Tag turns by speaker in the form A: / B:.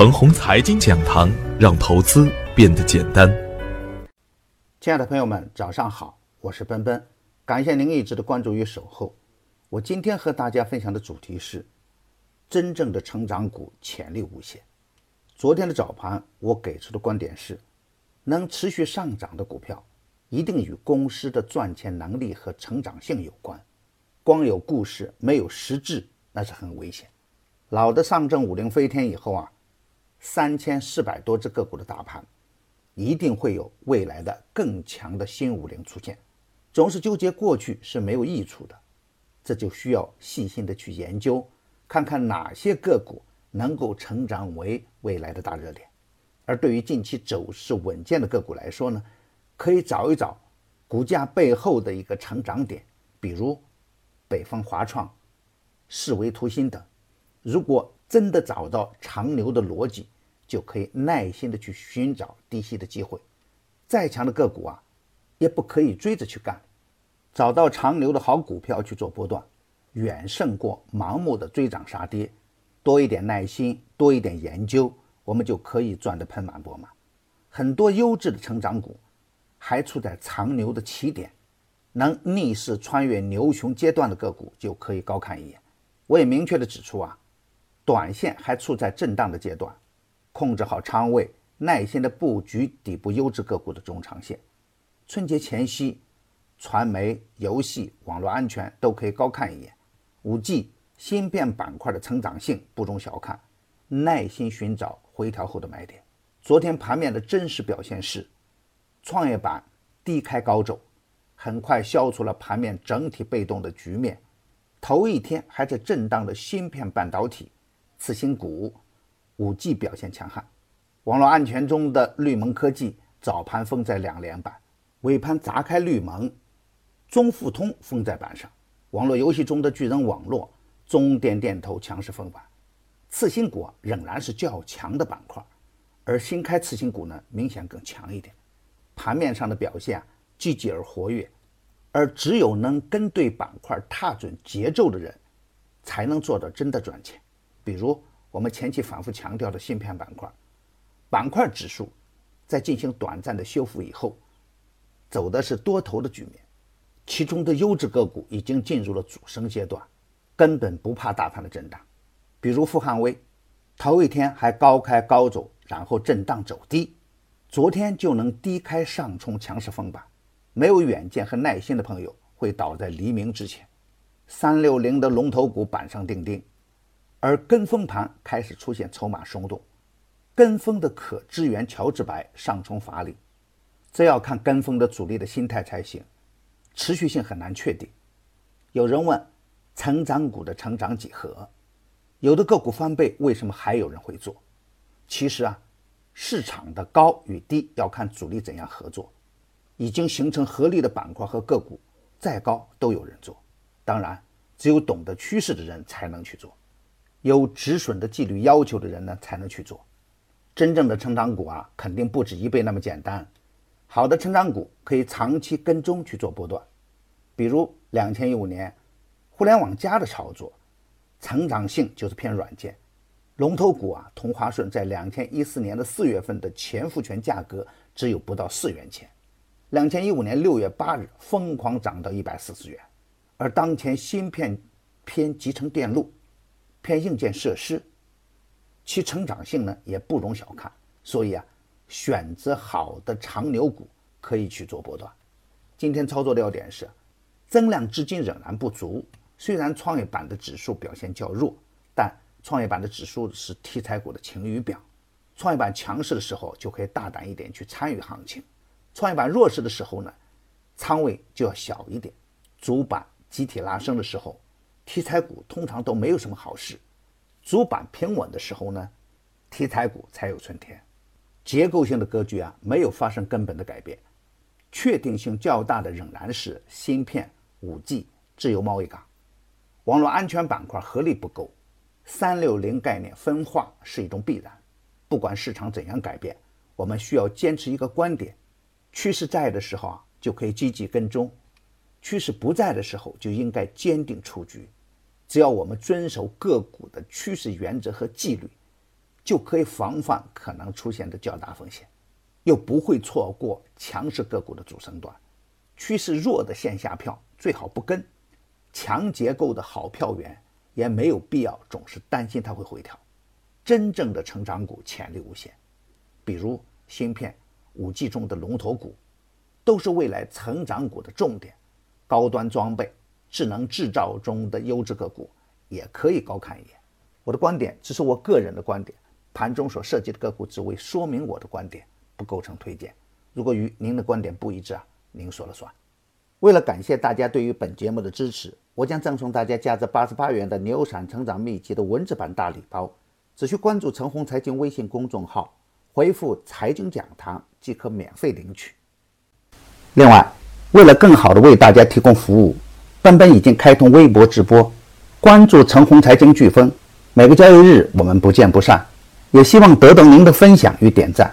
A: 腾宏财经讲堂，让投资变得简单。
B: 亲爱的朋友们，早上好，我是奔奔，感谢您一直的关注与守候。我今天和大家分享的主题是：真正的成长股潜力无限。昨天的早盘，我给出的观点是，能持续上涨的股票，一定与公司的赚钱能力和成长性有关。光有故事没有实质，那是很危险。老的上证五零飞天以后啊，三千四百多只个股的大盘，一定会有未来的更强的新五零出现。总是纠结过去是没有益处的，这就需要细心的去研究，看看哪些个股能够成长为未来的大热点。而对于近期走势稳健的个股来说呢，可以找一找股价背后的一个成长点，比如北方华创、视维图新等。如果真的找到长牛的逻辑，就可以耐心的去寻找低吸的机会。再强的个股啊，也不可以追着去干。找到长牛的好股票去做波段，远胜过盲目的追涨杀跌。多一点耐心，多一点研究，我们就可以赚得盆满钵满。很多优质的成长股还处在长牛的起点，能逆势穿越牛熊阶段的个股就可以高看一眼。我也明确的指出啊。短线还处在震荡的阶段，控制好仓位，耐心的布局底部优质个股的中长线。春节前夕，传媒、游戏、网络安全都可以高看一眼。五 G、芯片板块的成长性不容小看，耐心寻找回调后的买点。昨天盘面的真实表现是，创业板低开高走，很快消除了盘面整体被动的局面。头一天还在震荡的芯片半导体。次新股、五 G 表现强悍，网络安全中的绿盟科技早盘封在两连板，尾盘砸开绿盟，中富通封在板上。网络游戏中的巨人网络、中电电投强势封板，次新股仍然是较强的板块，而新开次新股呢明显更强一点。盘面上的表现积极而活跃，而只有能跟对板块、踏准节奏的人，才能做到真的赚钱。比如我们前期反复强调的芯片板块，板块指数在进行短暂的修复以后，走的是多头的局面，其中的优质个股已经进入了主升阶段，根本不怕大盘的震荡。比如富汉威，头一天还高开高走，然后震荡走低，昨天就能低开上冲强势封板。没有远见和耐心的朋友会倒在黎明之前。三六零的龙头股板上钉钉。而跟风盘开始出现筹码松动，跟风的可支援乔治白上冲乏力，这要看跟风的主力的心态才行，持续性很难确定。有人问，成长股的成长几何？有的个股翻倍，为什么还有人会做？其实啊，市场的高与低要看主力怎样合作。已经形成合力的板块和个股，再高都有人做。当然，只有懂得趋势的人才能去做。有止损的纪律要求的人呢，才能去做。真正的成长股啊，肯定不止一倍那么简单。好的成长股可以长期跟踪去做波段，比如两千一五年互联网加的操作，成长性就是偏软件。龙头股啊，同花顺在两千一四年的四月份的前复权价格只有不到四元钱，两千一五年六月八日疯狂涨到一百四十元，而当前芯片偏集成电路。偏硬件设施，其成长性呢也不容小看，所以啊，选择好的长牛股可以去做波段。今天操作的要点是，增量资金仍然不足。虽然创业板的指数表现较弱，但创业板的指数是题材股的晴雨表。创业板强势的时候就可以大胆一点去参与行情，创业板弱势的时候呢，仓位就要小一点。主板集体拉升的时候。题材股通常都没有什么好事，主板平稳的时候呢，题材股才有春天。结构性的格局啊，没有发生根本的改变，确定性较大的仍然是芯片、五 G、自由贸易港、网络安全板块合力不够，三六零概念分化是一种必然。不管市场怎样改变，我们需要坚持一个观点：趋势在的时候啊，就可以积极跟踪；趋势不在的时候，就应该坚定出局。只要我们遵守个股的趋势原则和纪律，就可以防范可能出现的较大风险，又不会错过强势个股的主升段。趋势弱的线下票最好不跟，强结构的好票源也没有必要总是担心它会回调。真正的成长股潜力无限，比如芯片、五 G 中的龙头股，都是未来成长股的重点。高端装备、智能制造中的优质个股也可以高看一眼。我的观点只是我个人的观点，盘中所涉及的个股只为说明我的观点，不构成推荐。如果与您的观点不一致啊，您说了算。为了感谢大家对于本节目的支持，我将赠送大家价值八十八元的《牛散成长秘籍》的文字版大礼包。只需关注“陈红财经”微信公众号，回复“财经讲堂”即可免费领取。另外，为了更好的为大家提供服务，奔奔已经开通微博直播，关注“陈红财经飓风”，每个交易日我们不见不散。也希望得到您的分享与点赞。